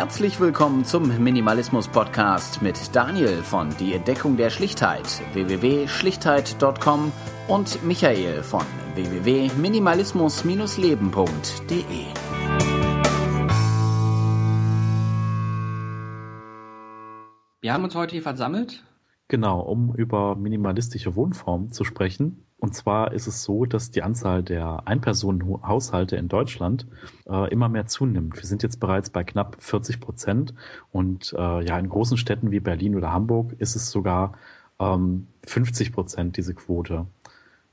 Herzlich willkommen zum Minimalismus Podcast mit Daniel von Die Entdeckung der Schlichtheit www.schlichtheit.com und Michael von www.minimalismus-leben.de. Wir haben uns heute hier versammelt. Genau, um über minimalistische Wohnformen zu sprechen. Und zwar ist es so, dass die Anzahl der Einpersonenhaushalte in Deutschland äh, immer mehr zunimmt. Wir sind jetzt bereits bei knapp 40 Prozent und äh, ja, in großen Städten wie Berlin oder Hamburg ist es sogar ähm, 50 Prozent diese Quote.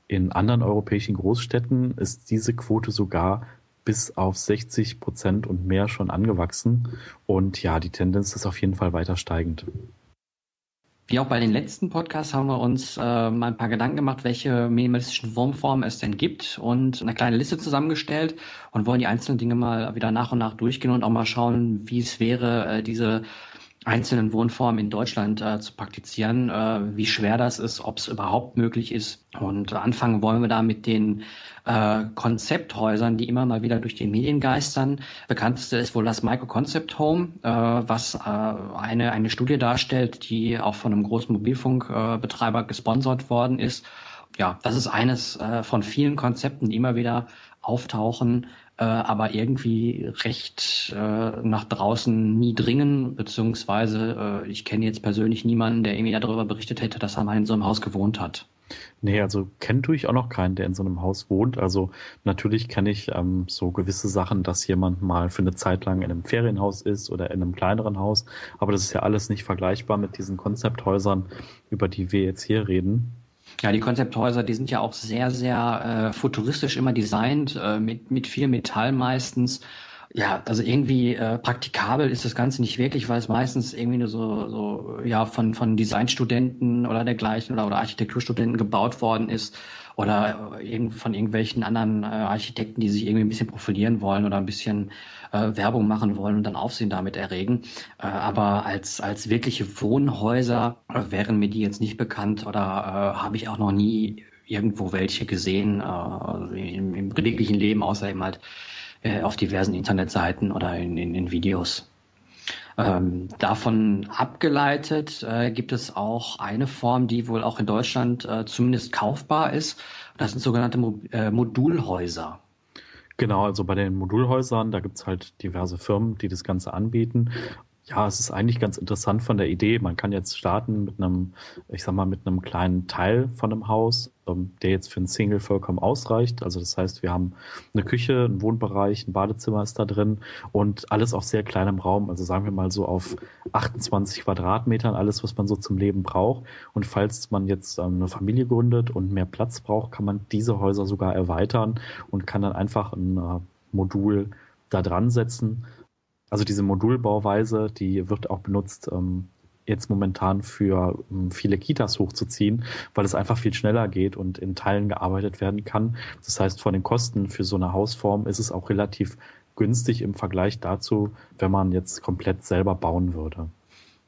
In anderen europäischen Großstädten ist diese Quote sogar bis auf 60 Prozent und mehr schon angewachsen. Und ja, die Tendenz ist auf jeden Fall weiter steigend. Wie auch bei den letzten Podcasts haben wir uns äh, mal ein paar Gedanken gemacht, welche minimalistischen Wohnformen es denn gibt und eine kleine Liste zusammengestellt und wollen die einzelnen Dinge mal wieder nach und nach durchgehen und auch mal schauen, wie es wäre, äh, diese einzelnen Wohnformen in Deutschland äh, zu praktizieren, äh, wie schwer das ist, ob es überhaupt möglich ist. Und anfangen wollen wir da mit den äh, Konzepthäusern, die immer mal wieder durch die Medien geistern. Bekannteste ist wohl das Micro Concept Home, äh, was äh, eine, eine Studie darstellt, die auch von einem großen Mobilfunkbetreiber gesponsert worden ist. Ja, das ist eines äh, von vielen Konzepten, die immer wieder auftauchen, äh, aber irgendwie recht äh, nach draußen nie dringen, beziehungsweise äh, ich kenne jetzt persönlich niemanden, der irgendwie darüber berichtet hätte, dass er mal in so einem Haus gewohnt hat. Nee, also kennt tue ich auch noch keinen, der in so einem Haus wohnt. Also natürlich kenne ich ähm, so gewisse Sachen, dass jemand mal für eine Zeit lang in einem Ferienhaus ist oder in einem kleineren Haus. Aber das ist ja alles nicht vergleichbar mit diesen Konzepthäusern, über die wir jetzt hier reden. Ja, die Konzepthäuser, die sind ja auch sehr, sehr äh, futuristisch immer designt, äh, mit, mit viel Metall meistens. Ja, also irgendwie äh, praktikabel ist das Ganze nicht wirklich, weil es meistens irgendwie nur so, so ja von von Designstudenten oder dergleichen oder, oder Architekturstudenten gebaut worden ist oder äh, von irgendwelchen anderen äh, Architekten, die sich irgendwie ein bisschen profilieren wollen oder ein bisschen äh, Werbung machen wollen und dann Aufsehen damit erregen. Äh, aber als, als wirkliche Wohnhäuser äh, wären mir die jetzt nicht bekannt oder äh, habe ich auch noch nie irgendwo welche gesehen äh, im, im wirklichen Leben, außer eben halt äh, auf diversen Internetseiten oder in, in, in Videos. Ähm, davon abgeleitet äh, gibt es auch eine Form, die wohl auch in Deutschland äh, zumindest kaufbar ist. Das sind sogenannte Mo äh, Modulhäuser. Genau, also bei den Modulhäusern, da gibt's halt diverse Firmen, die das Ganze anbieten. Ja, es ist eigentlich ganz interessant von der Idee. Man kann jetzt starten mit einem, ich sag mal, mit einem kleinen Teil von einem Haus, ähm, der jetzt für ein Single vollkommen ausreicht. Also das heißt, wir haben eine Küche, einen Wohnbereich, ein Badezimmer ist da drin und alles auf sehr kleinem Raum. Also sagen wir mal so auf 28 Quadratmetern, alles, was man so zum Leben braucht. Und falls man jetzt ähm, eine Familie gründet und mehr Platz braucht, kann man diese Häuser sogar erweitern und kann dann einfach ein äh, Modul da dran setzen also diese Modulbauweise, die wird auch benutzt, ähm, jetzt momentan für ähm, viele Kitas hochzuziehen, weil es einfach viel schneller geht und in Teilen gearbeitet werden kann. Das heißt, von den Kosten für so eine Hausform ist es auch relativ günstig im Vergleich dazu, wenn man jetzt komplett selber bauen würde.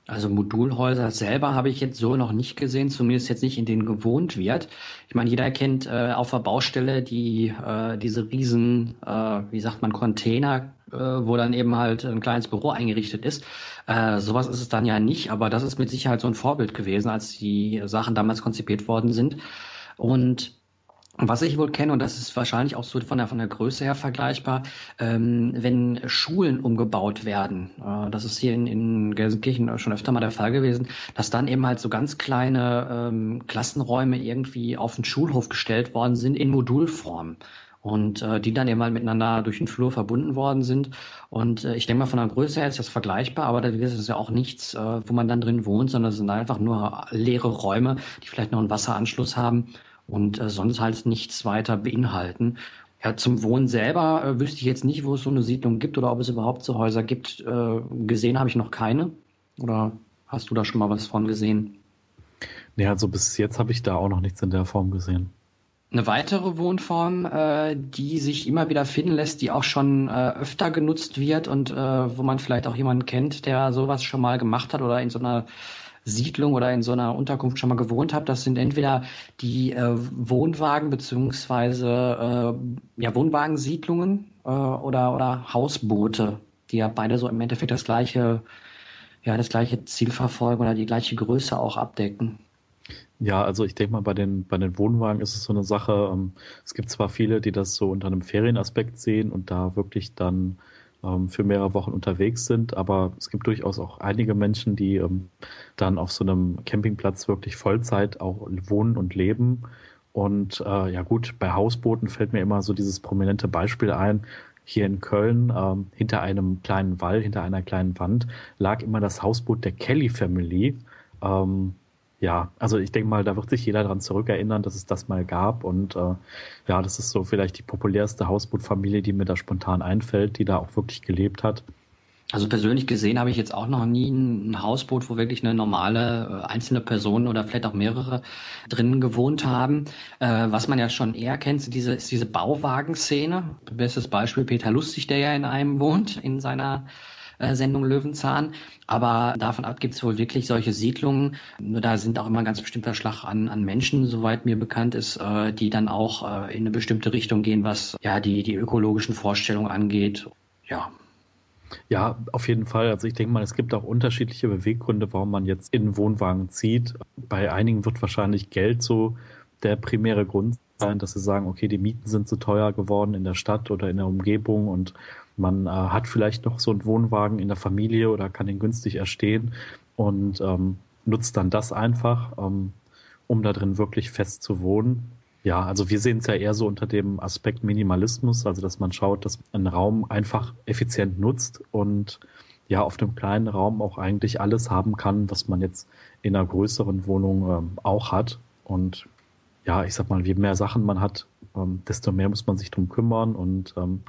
Also Modulhäuser selber habe ich jetzt so noch nicht gesehen, zumindest jetzt nicht in denen gewohnt wird. Ich meine, jeder kennt äh, auf der Baustelle die äh, diese riesen, äh, wie sagt man, Container, äh, wo dann eben halt ein kleines Büro eingerichtet ist. Äh, sowas ist es dann ja nicht, aber das ist mit Sicherheit so ein Vorbild gewesen, als die Sachen damals konzipiert worden sind. Und was ich wohl kenne, und das ist wahrscheinlich auch so von der, von der Größe her vergleichbar, ähm, wenn Schulen umgebaut werden, äh, das ist hier in, in Gelsenkirchen schon öfter mal der Fall gewesen, dass dann eben halt so ganz kleine ähm, Klassenräume irgendwie auf den Schulhof gestellt worden sind in Modulform und äh, die dann eben halt miteinander durch den Flur verbunden worden sind. Und äh, ich denke mal, von der Größe her ist das vergleichbar, aber da ist ja auch nichts, äh, wo man dann drin wohnt, sondern es sind einfach nur leere Räume, die vielleicht noch einen Wasseranschluss haben und äh, sonst halt nichts weiter beinhalten. Ja, zum Wohnen selber äh, wüsste ich jetzt nicht, wo es so eine Siedlung gibt oder ob es überhaupt so Häuser gibt. Äh, gesehen habe ich noch keine. Oder hast du da schon mal was von gesehen? Nee, also bis jetzt habe ich da auch noch nichts in der Form gesehen. Eine weitere Wohnform, äh, die sich immer wieder finden lässt, die auch schon äh, öfter genutzt wird und äh, wo man vielleicht auch jemanden kennt, der sowas schon mal gemacht hat oder in so einer Siedlung oder in so einer Unterkunft schon mal gewohnt habe, das sind entweder die äh, Wohnwagen beziehungsweise äh, ja, Wohnwagensiedlungen äh, oder, oder Hausboote. die ja beide so im Endeffekt das gleiche, ja, das gleiche Ziel verfolgen oder die gleiche Größe auch abdecken. Ja, also ich denke mal, bei den, bei den Wohnwagen ist es so eine Sache, ähm, es gibt zwar viele, die das so unter einem Ferienaspekt sehen und da wirklich dann ähm, für mehrere Wochen unterwegs sind, aber es gibt durchaus auch einige Menschen, die ähm, dann auf so einem Campingplatz wirklich Vollzeit auch wohnen und leben. Und äh, ja gut, bei Hausbooten fällt mir immer so dieses prominente Beispiel ein. Hier in Köln, ähm, hinter einem kleinen Wall, hinter einer kleinen Wand, lag immer das Hausboot der Kelly Family. Ähm, ja, also ich denke mal, da wird sich jeder daran zurückerinnern, dass es das mal gab. Und äh, ja, das ist so vielleicht die populärste Hausbootfamilie, die mir da spontan einfällt, die da auch wirklich gelebt hat. Also persönlich gesehen habe ich jetzt auch noch nie ein Hausboot, wo wirklich eine normale äh, einzelne Person oder vielleicht auch mehrere drinnen gewohnt haben. Äh, was man ja schon eher kennt, ist diese, ist diese Bauwagenszene. Bestes Beispiel Peter Lustig, der ja in einem wohnt, in seiner äh, Sendung Löwenzahn. Aber davon ab gibt es wohl wirklich solche Siedlungen. Nur da sind auch immer ganz bestimmter Schlag an, an Menschen, soweit mir bekannt ist, äh, die dann auch äh, in eine bestimmte Richtung gehen, was ja die, die ökologischen Vorstellungen angeht. Ja, ja, auf jeden Fall. Also ich denke mal, es gibt auch unterschiedliche Beweggründe, warum man jetzt in Wohnwagen zieht. Bei einigen wird wahrscheinlich Geld so der primäre Grund sein, dass sie sagen, okay, die Mieten sind zu teuer geworden in der Stadt oder in der Umgebung und man äh, hat vielleicht noch so einen Wohnwagen in der Familie oder kann den günstig erstehen und ähm, nutzt dann das einfach, ähm, um da drin wirklich fest zu wohnen. Ja, also wir sehen es ja eher so unter dem Aspekt Minimalismus, also dass man schaut, dass einen Raum einfach effizient nutzt und ja auf dem kleinen Raum auch eigentlich alles haben kann, was man jetzt in einer größeren Wohnung ähm, auch hat. Und ja, ich sag mal, je mehr Sachen man hat, ähm, desto mehr muss man sich drum kümmern und ähm,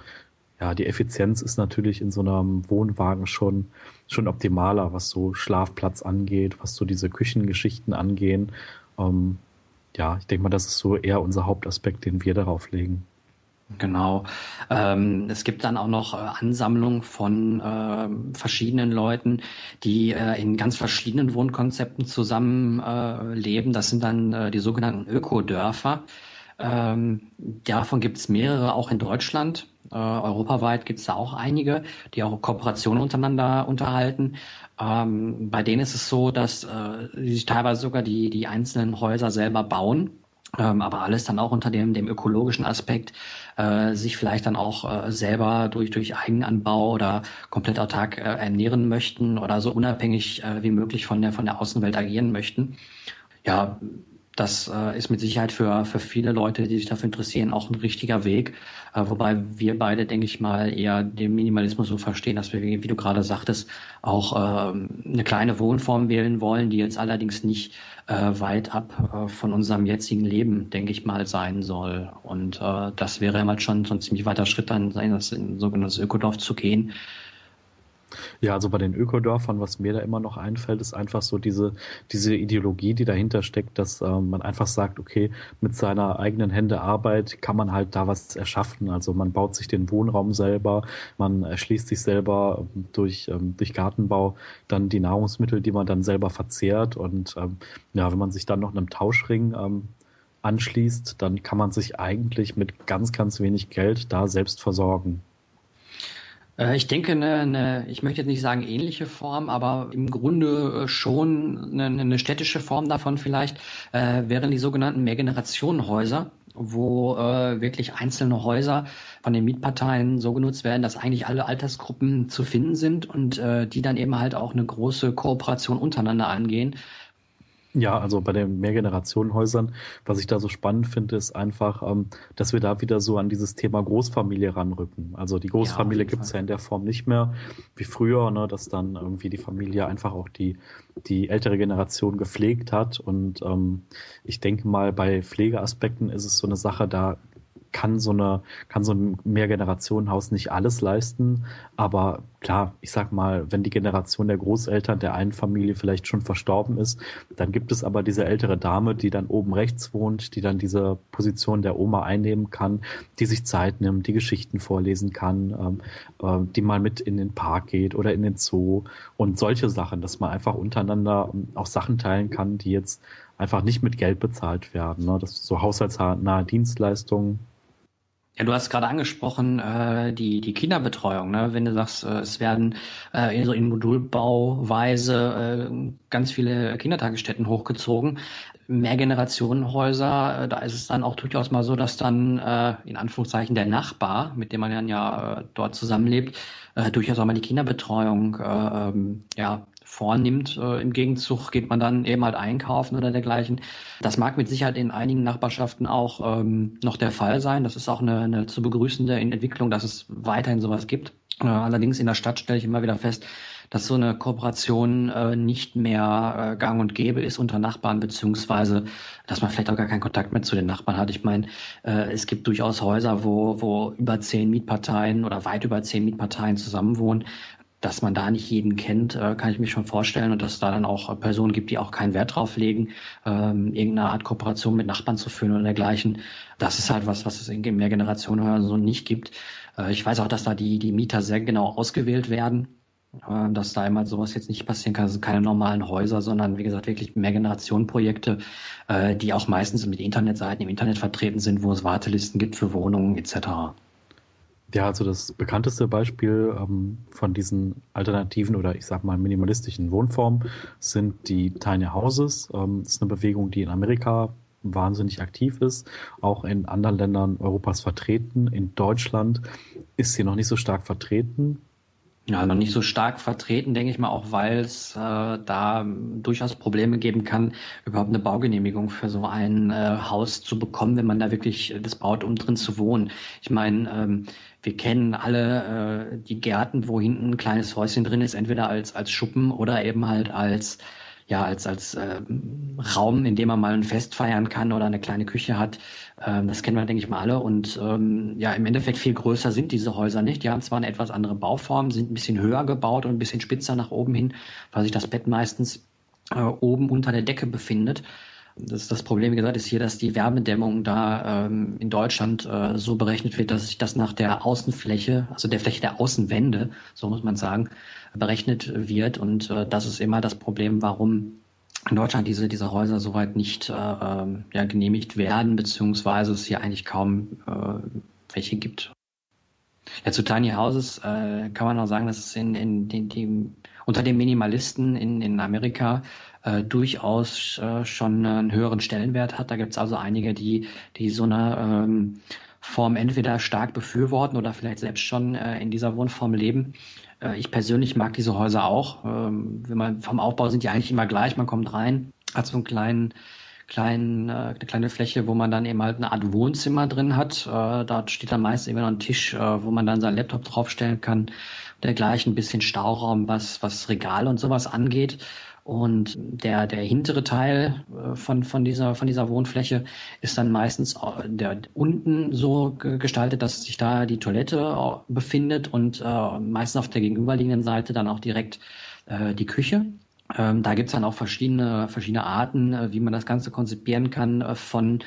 ja, die Effizienz ist natürlich in so einem Wohnwagen schon, schon optimaler, was so Schlafplatz angeht, was so diese Küchengeschichten angehen. Ähm, ja, ich denke mal, das ist so eher unser Hauptaspekt, den wir darauf legen. Genau. Ähm, es gibt dann auch noch äh, Ansammlungen von äh, verschiedenen Leuten, die äh, in ganz verschiedenen Wohnkonzepten zusammen äh. Das sind dann äh, die sogenannten Ökodörfer. Ähm, davon gibt es mehrere auch in Deutschland. Äh, europaweit gibt es da auch einige, die auch Kooperationen untereinander unterhalten. Ähm, bei denen ist es so, dass äh, sie sich teilweise sogar die, die einzelnen Häuser selber bauen. Ähm, aber alles dann auch unter dem, dem ökologischen Aspekt, äh, sich vielleicht dann auch äh, selber durch, durch Eigenanbau oder komplett autark äh, ernähren möchten oder so unabhängig äh, wie möglich von der, von der Außenwelt agieren möchten. Ja, das äh, ist mit Sicherheit für, für viele Leute, die sich dafür interessieren, auch ein richtiger Weg. Äh, wobei wir beide, denke ich mal, eher den Minimalismus so verstehen, dass wir, wie, du gerade sagtest, auch äh, eine kleine Wohnform wählen wollen, die jetzt allerdings nicht äh, weit ab äh, von unserem jetzigen Leben, denke ich mal, sein soll. Und äh, das wäre mal schon so ein ziemlich weiter Schritt dann sein, das in sogenanntes Ökodorf zu gehen ja, also bei den Ökodörfern, was mir da immer noch einfällt, ist einfach so diese, diese Ideologie, die dahinter steckt, dass äh, man einfach sagt, okay, mit seiner eigenen Hände Arbeit kann man halt da was erschaffen. Also man baut sich den Wohnraum selber, man erschließt sich selber durch, ähm, durch Gartenbau dann die Nahrungsmittel, die man dann selber verzehrt. Und ähm, ja, wenn man sich dann noch einem Tauschring ähm, anschließt, dann kann man sich eigentlich mit ganz, ganz wenig Geld da selbst versorgen. Äh, ich denke, eine, eine, ich möchte jetzt nicht sagen ähnliche Form, aber im Grunde äh, schon eine, eine städtische Form davon vielleicht äh, wären die sogenannten Mehrgenerationenhäuser, wo äh, wirklich einzelne Häuser von den Mietparteien so genutzt werden, dass eigentlich alle Altersgruppen zu finden sind und äh, die dann eben halt auch eine große Kooperation untereinander angehen. Ja, also bei den Mehrgenerationenhäusern, was ich da so spannend finde, ist einfach, ähm, dass wir da wieder so an dieses Thema Großfamilie ranrücken. Also die Großfamilie ja, gibt's ja in der Form nicht mehr wie früher, ne, dass dann irgendwie die Familie einfach auch die, die ältere Generation gepflegt hat. Und ähm, ich denke mal, bei Pflegeaspekten ist es so eine Sache, da kann so eine, kann so ein Mehrgenerationenhaus nicht alles leisten. Aber klar, ich sag mal, wenn die Generation der Großeltern der einen Familie vielleicht schon verstorben ist, dann gibt es aber diese ältere Dame, die dann oben rechts wohnt, die dann diese Position der Oma einnehmen kann, die sich Zeit nimmt, die Geschichten vorlesen kann, ähm, äh, die mal mit in den Park geht oder in den Zoo und solche Sachen, dass man einfach untereinander ähm, auch Sachen teilen kann, die jetzt einfach nicht mit Geld bezahlt werden. Ne? Das so haushaltsnahe Dienstleistungen Ja, du hast gerade angesprochen, äh, die, die Kinderbetreuung. Ne? Wenn du sagst, äh, es werden äh, so in Modulbauweise äh, ganz viele Kindertagesstätten hochgezogen, Mehrgenerationenhäuser, äh, da ist es dann auch durchaus mal so, dass dann äh, in Anführungszeichen der Nachbar, mit dem man dann ja äh, dort zusammenlebt, äh, durchaus auch mal die Kinderbetreuung äh, ähm, ja, vornimmt. Äh, Im Gegenzug geht man dann eben halt einkaufen oder dergleichen. Das mag mit Sicherheit in einigen Nachbarschaften auch ähm, noch der Fall sein. Das ist auch eine, eine zu begrüßende Entwicklung, dass es weiterhin sowas gibt. Äh, allerdings in der Stadt stelle ich immer wieder fest, dass so eine Kooperation äh, nicht mehr äh, gang und gäbe ist unter Nachbarn, beziehungsweise dass man vielleicht auch gar keinen Kontakt mehr zu den Nachbarn hat. Ich meine, äh, es gibt durchaus Häuser, wo, wo über zehn Mietparteien oder weit über zehn Mietparteien zusammenwohnen dass man da nicht jeden kennt, äh, kann ich mich schon vorstellen und dass es da dann auch Personen gibt, die auch keinen Wert drauf legen, ähm, irgendeine Art Kooperation mit Nachbarn zu führen oder dergleichen. Das ist halt was, was es in Mehrgenerationen so nicht gibt. Äh, ich weiß auch, dass da die, die Mieter sehr genau ausgewählt werden, äh, dass da einmal sowas jetzt nicht passieren kann. Das sind keine normalen Häuser, sondern wie gesagt wirklich Mehrgenerationenprojekte, äh, die auch meistens mit Internetseiten im Internet vertreten sind, wo es Wartelisten gibt für Wohnungen etc. Ja, also das bekannteste Beispiel ähm, von diesen alternativen oder ich sag mal minimalistischen Wohnformen sind die Tiny Houses. Ähm, das ist eine Bewegung, die in Amerika wahnsinnig aktiv ist, auch in anderen Ländern Europas vertreten. In Deutschland ist sie noch nicht so stark vertreten. Ja, noch nicht so stark vertreten, denke ich mal, auch weil es äh, da durchaus Probleme geben kann, überhaupt eine Baugenehmigung für so ein äh, Haus zu bekommen, wenn man da wirklich das baut, um drin zu wohnen. Ich meine, ähm, wir kennen alle äh, die Gärten, wo hinten ein kleines Häuschen drin ist, entweder als, als Schuppen oder eben halt als ja, als, als äh, Raum, in dem man mal ein Fest feiern kann oder eine kleine Küche hat. Ähm, das kennen wir, denke ich mal, alle. Und ähm, ja, im Endeffekt viel größer sind diese Häuser nicht. Die haben zwar eine etwas andere Bauform, sind ein bisschen höher gebaut und ein bisschen spitzer nach oben hin, weil sich das Bett meistens äh, oben unter der Decke befindet. Das, das Problem, wie gesagt, ist hier, dass die Wärmedämmung da ähm, in Deutschland äh, so berechnet wird, dass sich das nach der Außenfläche, also der Fläche der Außenwände, so muss man sagen, berechnet wird. Und äh, das ist immer das Problem, warum in Deutschland diese, diese Häuser soweit nicht äh, ähm, ja, genehmigt werden, beziehungsweise es hier eigentlich kaum äh, welche gibt. Ja, zu Tiny Houses äh, kann man auch sagen, dass es in, in, in, in unter den Minimalisten in, in Amerika äh, durchaus äh, schon einen höheren Stellenwert hat. Da gibt es also einige, die, die so eine ähm, Form entweder stark befürworten oder vielleicht selbst schon äh, in dieser Wohnform leben. Äh, ich persönlich mag diese Häuser auch. Ähm, wenn man vom Aufbau sind die eigentlich immer gleich. Man kommt rein, hat so einen kleinen kleinen, äh, eine kleine Fläche, wo man dann eben halt eine Art Wohnzimmer drin hat. Äh, dort steht dann meist immer noch ein Tisch, äh, wo man dann seinen Laptop draufstellen kann. Dergleichen ein bisschen Stauraum, was, was Regal und sowas angeht. Und der, der hintere Teil äh, von, von, dieser, von dieser Wohnfläche ist dann meistens äh, der, unten so gestaltet, dass sich da die Toilette äh, befindet und äh, meistens auf der gegenüberliegenden Seite dann auch direkt äh, die Küche. Ähm, da gibt's dann auch verschiedene, verschiedene Arten, wie man das Ganze konzipieren kann, von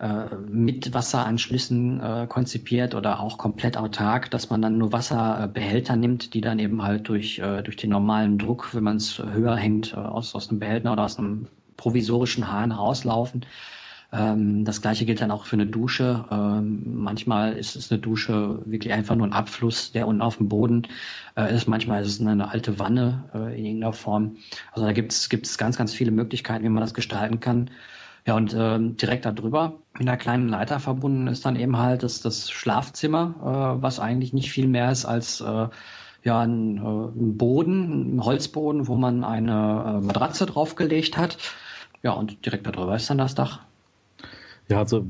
äh, mit Wasseranschlüssen äh, konzipiert oder auch komplett autark, dass man dann nur Wasserbehälter nimmt, die dann eben halt durch, äh, durch den normalen Druck, wenn man es höher hängt, äh, aus, aus einem Behälter oder aus einem provisorischen Hahn rauslaufen. Ähm, das gleiche gilt dann auch für eine Dusche. Ähm, manchmal ist es eine Dusche wirklich einfach nur ein Abfluss, der unten auf dem Boden äh, ist. Manchmal ist es eine alte Wanne äh, in irgendeiner Form. Also da gibt es ganz, ganz viele Möglichkeiten, wie man das gestalten kann. Ja, und ähm, direkt darüber mit einer kleinen Leiter verbunden ist dann eben halt das, das Schlafzimmer, äh, was eigentlich nicht viel mehr ist als äh, ja, ein, äh, ein Boden, ein Holzboden, wo man eine äh, Matratze draufgelegt hat. Ja, und direkt darüber ist dann das Dach. Ja, also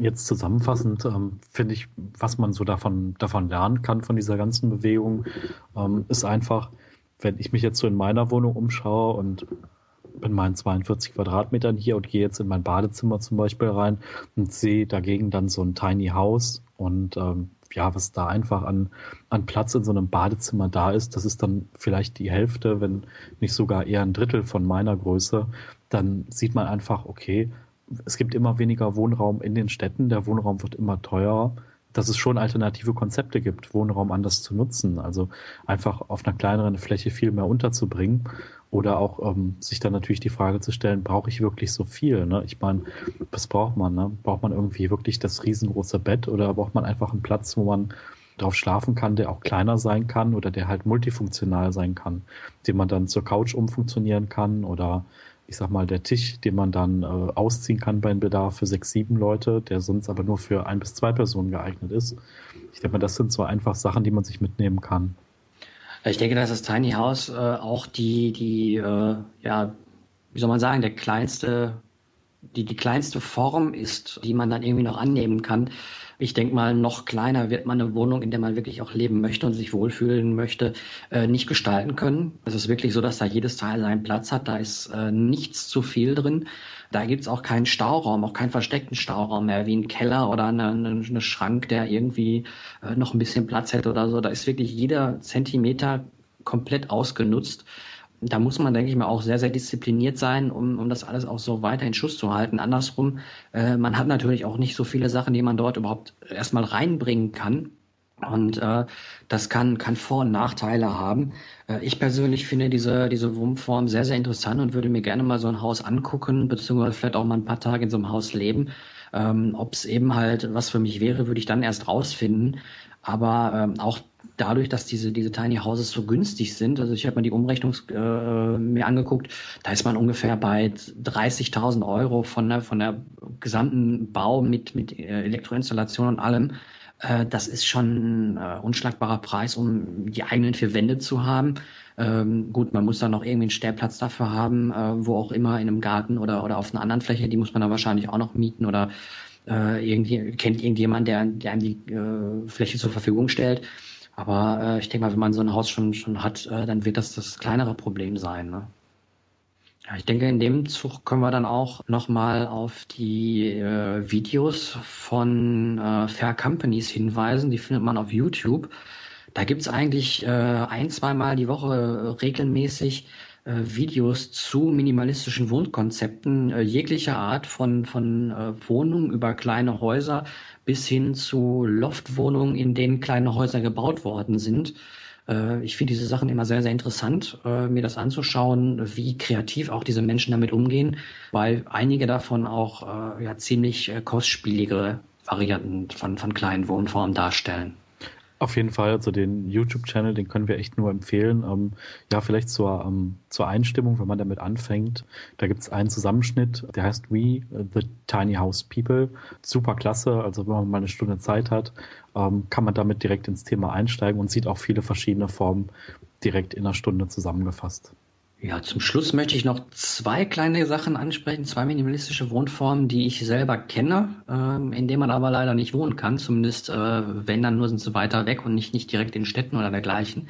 jetzt zusammenfassend ähm, finde ich, was man so davon, davon lernen kann von dieser ganzen Bewegung, ähm, ist einfach, wenn ich mich jetzt so in meiner Wohnung umschaue und bin meinen 42 Quadratmetern hier und gehe jetzt in mein Badezimmer zum Beispiel rein und sehe dagegen dann so ein Tiny House und ähm, ja, was da einfach an, an Platz in so einem Badezimmer da ist, das ist dann vielleicht die Hälfte, wenn nicht sogar eher ein Drittel von meiner Größe, dann sieht man einfach, okay, es gibt immer weniger Wohnraum in den Städten, der Wohnraum wird immer teurer. Dass es schon alternative Konzepte gibt, Wohnraum anders zu nutzen. Also einfach auf einer kleineren Fläche viel mehr unterzubringen. Oder auch ähm, sich dann natürlich die Frage zu stellen, brauche ich wirklich so viel? Ne? Ich meine, was braucht man? Ne? Braucht man irgendwie wirklich das riesengroße Bett oder braucht man einfach einen Platz, wo man drauf schlafen kann, der auch kleiner sein kann oder der halt multifunktional sein kann, den man dann zur Couch umfunktionieren kann oder ich sag mal, der Tisch, den man dann äh, ausziehen kann beim Bedarf für sechs, sieben Leute, der sonst aber nur für ein bis zwei Personen geeignet ist. Ich denke mal, das sind so einfach Sachen, die man sich mitnehmen kann. Ich denke, dass das Tiny House äh, auch die, die, äh, ja, wie soll man sagen, der kleinste, die, die kleinste Form ist, die man dann irgendwie noch annehmen kann, ich denke mal, noch kleiner wird man eine Wohnung, in der man wirklich auch leben möchte und sich wohlfühlen möchte, äh, nicht gestalten können. Es ist wirklich so, dass da jedes Teil seinen Platz hat. Da ist äh, nichts zu viel drin. Da gibt's auch keinen Stauraum, auch keinen versteckten Stauraum mehr, wie ein Keller oder eine, Schrank, der irgendwie äh, noch ein bisschen Platz hätte oder so. Da ist wirklich jeder Zentimeter komplett ausgenutzt da muss man, denke ich mal, auch sehr, sehr diszipliniert sein, um, um das alles auch so weiter in Schuss zu halten. Andersrum, äh, man hat natürlich auch nicht so viele Sachen, die man dort überhaupt erstmal reinbringen kann. Und äh, das kann, kann Vor- und Nachteile haben. Äh, ich persönlich finde diese, diese Wohnform sehr, sehr interessant und würde mir gerne mal so ein Haus angucken, beziehungsweise vielleicht auch mal ein paar Tage in so einem Haus leben. Ähm, Ob es eben halt was für mich wäre, würde ich dann erst rausfinden. Aber ähm, auch dadurch, dass diese, diese Tiny Houses so günstig sind, also ich habe mir die Umrechnung äh, mir angeguckt, da ist man ungefähr bei 30.000 Euro von der, von der gesamten Bau mit, mit äh, Elektroinstallation und allem. Äh, das ist schon ein äh, unschlagbarer Preis, um die eigenen vier Wände zu haben. Ähm, gut, man muss dann noch irgendwie einen Stellplatz dafür haben, äh, wo auch immer in einem Garten oder, oder auf einer anderen Fläche, die muss man dann wahrscheinlich auch noch mieten oder äh, irgendwie, kennt irgendjemand, der, der einem die äh, Fläche zur Verfügung stellt. Aber äh, ich denke mal, wenn man so ein Haus schon, schon hat, äh, dann wird das das kleinere Problem sein. Ne? Ja, ich denke, in dem Zug können wir dann auch nochmal auf die äh, Videos von äh, Fair Companies hinweisen. Die findet man auf YouTube. Da gibt's eigentlich äh, ein, zweimal die Woche regelmäßig äh, Videos zu minimalistischen Wohnkonzepten äh, jeglicher Art von, von äh, Wohnungen über kleine Häuser bis hin zu Loftwohnungen, in denen kleine Häuser gebaut worden sind. Äh, ich finde diese Sachen immer sehr, sehr interessant, äh, mir das anzuschauen, wie kreativ auch diese Menschen damit umgehen, weil einige davon auch äh, ja, ziemlich kostspielige Varianten von, von kleinen Wohnformen darstellen. Auf jeden Fall, also den YouTube-Channel, den können wir echt nur empfehlen. Ähm, ja, vielleicht zur, ähm, zur Einstimmung, wenn man damit anfängt. Da gibt es einen Zusammenschnitt, der heißt We, The Tiny House People. Super klasse, also wenn man mal eine Stunde Zeit hat, ähm, kann man damit direkt ins Thema einsteigen und sieht auch viele verschiedene Formen direkt in einer Stunde zusammengefasst. Ja, zum Schluss möchte ich noch zwei kleine Sachen ansprechen, zwei minimalistische Wohnformen, die ich selber kenne, ähm, in denen man aber leider nicht wohnen kann. Zumindest, äh, wenn dann nur sind sie weiter weg und nicht, nicht direkt in Städten oder dergleichen.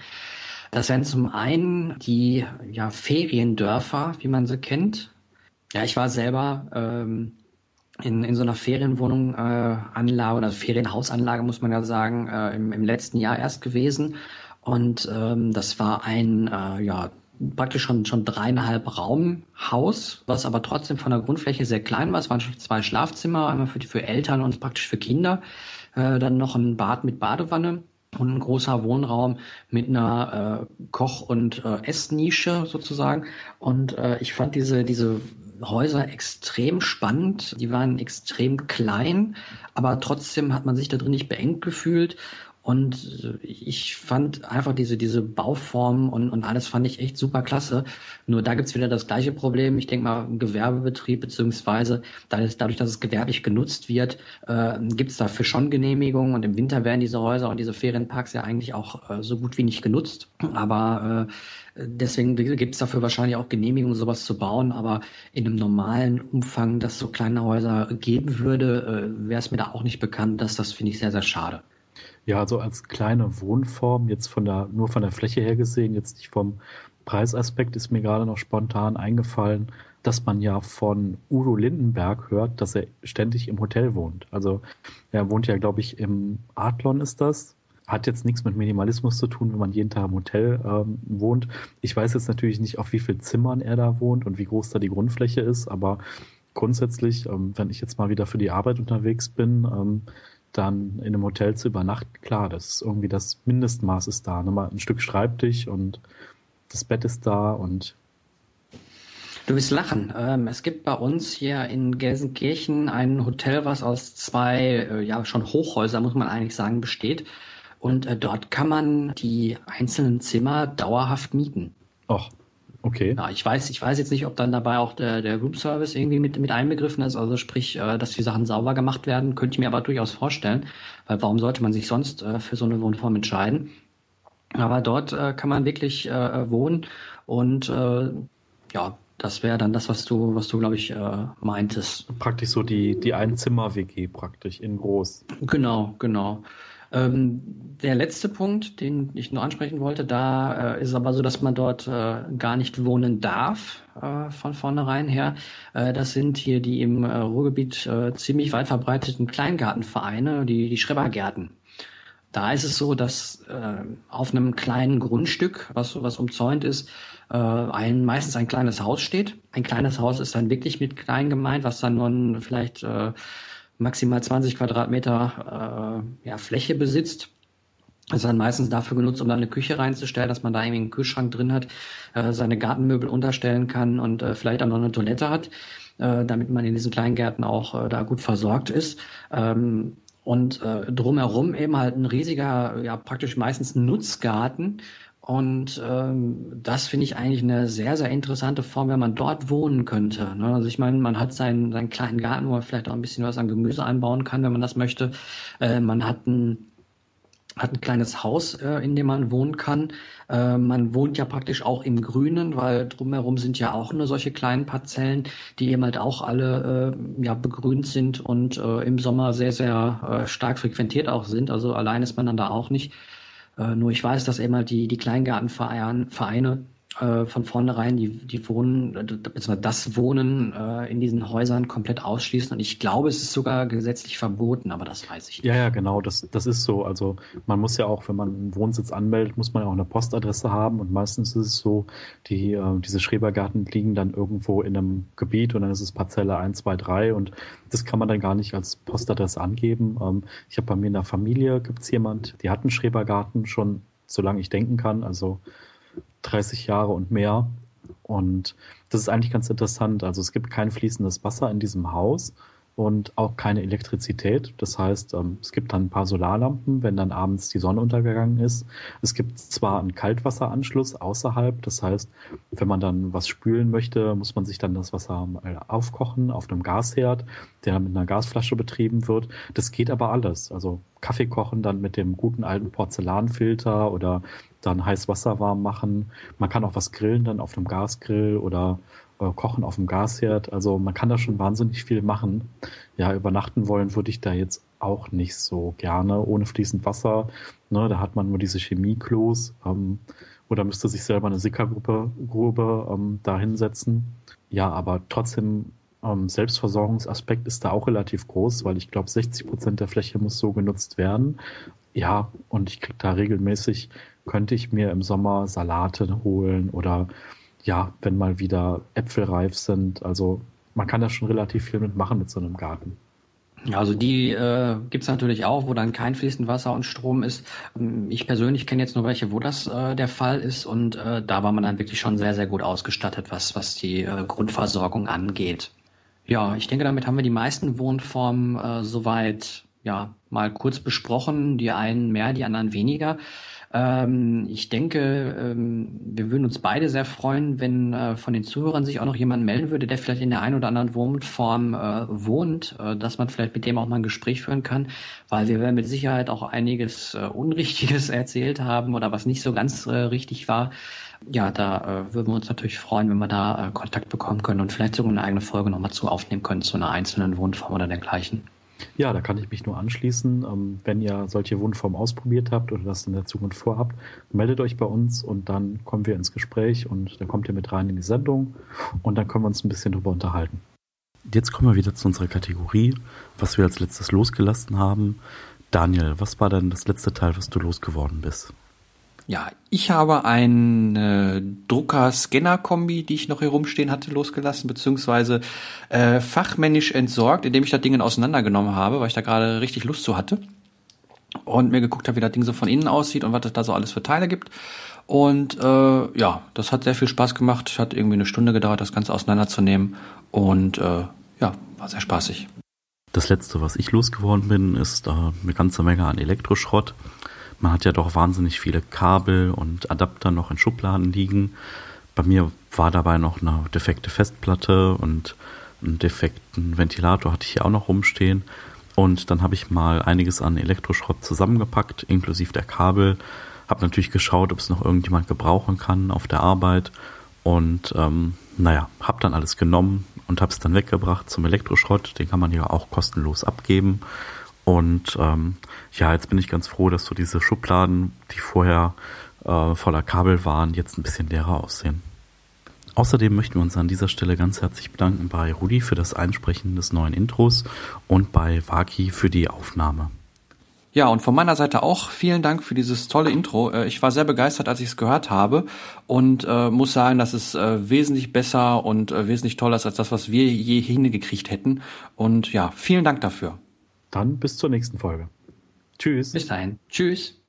Das wären zum einen die ja, Feriendörfer, wie man sie kennt. Ja, ich war selber ähm, in, in so einer Ferienwohnung äh, Anlage oder Ferienhausanlage, muss man ja sagen, äh, im, im letzten Jahr erst gewesen. Und ähm, das war ein äh, ja, praktisch schon, schon dreieinhalb Raumhaus, was aber trotzdem von der Grundfläche sehr klein war. Es waren zwei Schlafzimmer, einmal für, für Eltern und praktisch für Kinder. Äh, dann noch ein Bad mit Badewanne und ein großer Wohnraum mit einer äh, Koch- und äh, Essnische sozusagen. Und äh, ich fand diese, diese Häuser extrem spannend. Die waren extrem klein, aber trotzdem hat man sich da drin nicht beengt gefühlt. Und ich fand einfach diese, diese Bauform und, und alles fand ich echt super klasse. Nur da gibt's wieder das gleiche Problem. Ich denke mal, Gewerbebetrieb, beziehungsweise dadurch, dass es gewerblich genutzt wird, äh, gibt's dafür schon Genehmigungen. Und im Winter werden diese Häuser und diese Ferienparks ja eigentlich auch äh, so gut wie nicht genutzt. Aber äh, deswegen gibt's dafür wahrscheinlich auch Genehmigungen, sowas zu bauen. Aber in einem normalen Umfang, dass so kleine Häuser geben würde, äh, wäre es mir da auch nicht bekannt. Dass das finde ich sehr, sehr schade. Ja, also als kleine Wohnform, jetzt von der, nur von der Fläche her gesehen, jetzt nicht vom Preisaspekt, ist mir gerade noch spontan eingefallen, dass man ja von Udo Lindenberg hört, dass er ständig im Hotel wohnt. Also er wohnt ja, glaube ich, im Adlon ist das. Hat jetzt nichts mit Minimalismus zu tun, wenn man jeden Tag im Hotel ähm, wohnt. Ich weiß jetzt natürlich nicht, auf wie viel Zimmern er da wohnt und wie groß da die Grundfläche ist, aber grundsätzlich, ähm, wenn ich jetzt mal wieder für die Arbeit unterwegs bin, ähm, dann in einem Hotel zu übernachten, klar, das ist irgendwie das Mindestmaß ist da. Nochmal ein Stück Schreibtisch und das Bett ist da und Du wirst lachen. Ähm, es gibt bei uns hier in Gelsenkirchen ein Hotel, was aus zwei, äh, ja schon Hochhäuser, muss man eigentlich sagen, besteht. Und äh, dort kann man die einzelnen Zimmer dauerhaft mieten. Ach, okay. Ja, ich weiß, ich weiß jetzt nicht, ob dann dabei auch der, der Room Service irgendwie mit, mit einbegriffen ist. Also sprich, äh, dass die Sachen sauber gemacht werden, könnte ich mir aber durchaus vorstellen. Weil warum sollte man sich sonst äh, für so eine Wohnform entscheiden? Aber dort äh, kann man wirklich wohnen und ja, das wäre dann das, was du, was du, glaube ich, äh, meintest. Praktisch so die, die Einzimmer-WG praktisch in groß. Genau, genau. Ähm, der letzte Punkt, den ich nur ansprechen wollte, da äh, ist aber so, dass man dort äh, gar nicht wohnen darf äh, von vornherein her. Äh, das sind hier die im äh, Ruhrgebiet äh, ziemlich weit verbreiteten Kleingartenvereine, die, die Schrebergärten. Da ist es so, dass auf einem kleinen Grundstück, was, was umzäunt ist, ein, meistens ein kleines Haus steht. Ein kleines Haus ist dann wirklich mit klein gemeint, was dann nur vielleicht maximal 20 Quadratmeter äh, ja, Fläche besitzt. Das ist dann meistens dafür genutzt, um da eine Küche reinzustellen, dass man da irgendwie einen Kühlschrank drin hat, äh, seine Gartenmöbel unterstellen kann und äh, vielleicht auch noch eine Toilette hat, äh, damit man in diesen Kleingärten auch äh, da gut versorgt ist. Ähm, und äh, drumherum eben halt ein riesiger, ja praktisch meistens Nutzgarten. Und ähm, das finde ich eigentlich eine sehr, sehr interessante Form, wenn man dort wohnen könnte. Ne? Also ich meine, man hat seinen, seinen kleinen Garten, wo man vielleicht auch ein bisschen was an Gemüse einbauen kann, wenn man das möchte. Äh, man hat ein hat ein kleines Haus, äh, in dem man wohnen kann. Äh, man wohnt ja praktisch auch im Grünen, weil drumherum sind ja auch nur solche kleinen Parzellen, die eben halt auch alle äh, ja begrünt sind und äh, im Sommer sehr, sehr äh, stark frequentiert auch sind. Also allein ist man dann da auch nicht. Äh, nur ich weiß, dass halt die, die Kleingartenvereine äh, von vornherein die, die Wohnen, äh, das Wohnen äh, in diesen Häusern komplett ausschließen. Und ich glaube, es ist sogar gesetzlich verboten, aber das weiß ich nicht. Ja, ja, genau, das, das ist so. Also man muss ja auch, wenn man einen Wohnsitz anmeldet, muss man ja auch eine Postadresse haben. Und meistens ist es so, die, äh, diese Schrebergärten liegen dann irgendwo in einem Gebiet und dann ist es Parzelle 1, 2, 3 und das kann man dann gar nicht als Postadresse angeben. Ähm, ich habe bei mir in der Familie gibt's jemand, die hat einen Schrebergarten schon solange ich denken kann. Also 30 Jahre und mehr. Und das ist eigentlich ganz interessant. Also es gibt kein fließendes Wasser in diesem Haus und auch keine Elektrizität. Das heißt, ähm, es gibt dann ein paar Solarlampen, wenn dann abends die Sonne untergegangen ist. Es gibt zwar einen Kaltwasseranschluss außerhalb, das heißt, wenn man dann was spülen möchte, muss man sich dann das Wasser aufkochen auf einem Gasherd, der mit einer Gasflasche betrieben wird. Das geht aber alles. Also Kaffee kochen dann mit dem guten alten Porzellanfilter oder dann heiß Wasser warm machen. Man kann auch was grillen dann auf einem Gasgrill oder kochen auf dem Gasherd. Also man kann da schon wahnsinnig viel machen. Ja, übernachten wollen würde ich da jetzt auch nicht so gerne ohne fließend Wasser. Ne, da hat man nur diese Chemieklos. Ähm, oder müsste sich selber eine Sickergrube Grube, ähm, da hinsetzen. Ja, aber trotzdem ähm, Selbstversorgungsaspekt ist da auch relativ groß, weil ich glaube, 60 Prozent der Fläche muss so genutzt werden. Ja, und ich kriege da regelmäßig, könnte ich mir im Sommer Salate holen oder ja, wenn mal wieder Äpfel reif sind. Also man kann da schon relativ viel mitmachen mit so einem Garten. Also die äh, gibt natürlich auch, wo dann kein fließend Wasser und Strom ist. Ich persönlich kenne jetzt nur welche, wo das äh, der Fall ist und äh, da war man dann wirklich schon sehr, sehr gut ausgestattet, was, was die äh, Grundversorgung angeht. Ja, ich denke, damit haben wir die meisten Wohnformen äh, soweit ja mal kurz besprochen. Die einen mehr, die anderen weniger. Ähm, ich denke, ähm, wir würden uns beide sehr freuen, wenn äh, von den Zuhörern sich auch noch jemand melden würde, der vielleicht in der einen oder anderen Wohnform äh, wohnt, äh, dass man vielleicht mit dem auch mal ein Gespräch führen kann, weil wir werden mit Sicherheit auch einiges äh, Unrichtiges erzählt haben oder was nicht so ganz äh, richtig war. Ja, da äh, würden wir uns natürlich freuen, wenn wir da Kontakt bekommen können und vielleicht sogar eine eigene Folge nochmal zu aufnehmen können zu einer einzelnen Wohnform oder dergleichen. Ja, da kann ich mich nur anschließen. Ähm, wenn ihr solche Wohnformen ausprobiert habt oder das in der Zukunft vorhabt, meldet euch bei uns und dann kommen wir ins Gespräch und dann kommt ihr mit rein in die Sendung und dann können wir uns ein bisschen drüber unterhalten. Jetzt kommen wir wieder zu unserer Kategorie, was wir als letztes losgelassen haben. Daniel, was war denn das letzte Teil, was du losgeworden bist? Ja, ich habe eine Drucker-Scanner-Kombi, die ich noch hier rumstehen hatte, losgelassen, beziehungsweise äh, fachmännisch entsorgt, indem ich das Ding auseinandergenommen habe, weil ich da gerade richtig Lust zu hatte. Und mir geguckt habe, wie das Ding so von innen aussieht und was es da so alles für Teile gibt. Und äh, ja, das hat sehr viel Spaß gemacht. Hat irgendwie eine Stunde gedauert, das Ganze auseinanderzunehmen. Und äh, ja, war sehr spaßig. Das letzte, was ich losgeworden bin, ist äh, eine ganze Menge an Elektroschrott. Man hat ja doch wahnsinnig viele Kabel und Adapter noch in Schubladen liegen. Bei mir war dabei noch eine defekte Festplatte und einen defekten Ventilator hatte ich hier auch noch rumstehen. Und dann habe ich mal einiges an Elektroschrott zusammengepackt, inklusive der Kabel. Habe natürlich geschaut, ob es noch irgendjemand gebrauchen kann auf der Arbeit. Und ähm, naja, habe dann alles genommen und habe es dann weggebracht zum Elektroschrott. Den kann man ja auch kostenlos abgeben. Und ähm, ja, jetzt bin ich ganz froh, dass so diese Schubladen, die vorher äh, voller Kabel waren, jetzt ein bisschen leerer aussehen. Außerdem möchten wir uns an dieser Stelle ganz herzlich bedanken bei Rudi für das Einsprechen des neuen Intros und bei Waki für die Aufnahme. Ja, und von meiner Seite auch vielen Dank für dieses tolle Intro. Äh, ich war sehr begeistert, als ich es gehört habe und äh, muss sagen, dass es äh, wesentlich besser und äh, wesentlich toller ist als das, was wir je hingekriegt hätten. Und ja, vielen Dank dafür. Dann bis zur nächsten Folge. Tschüss. Bis dahin. Tschüss.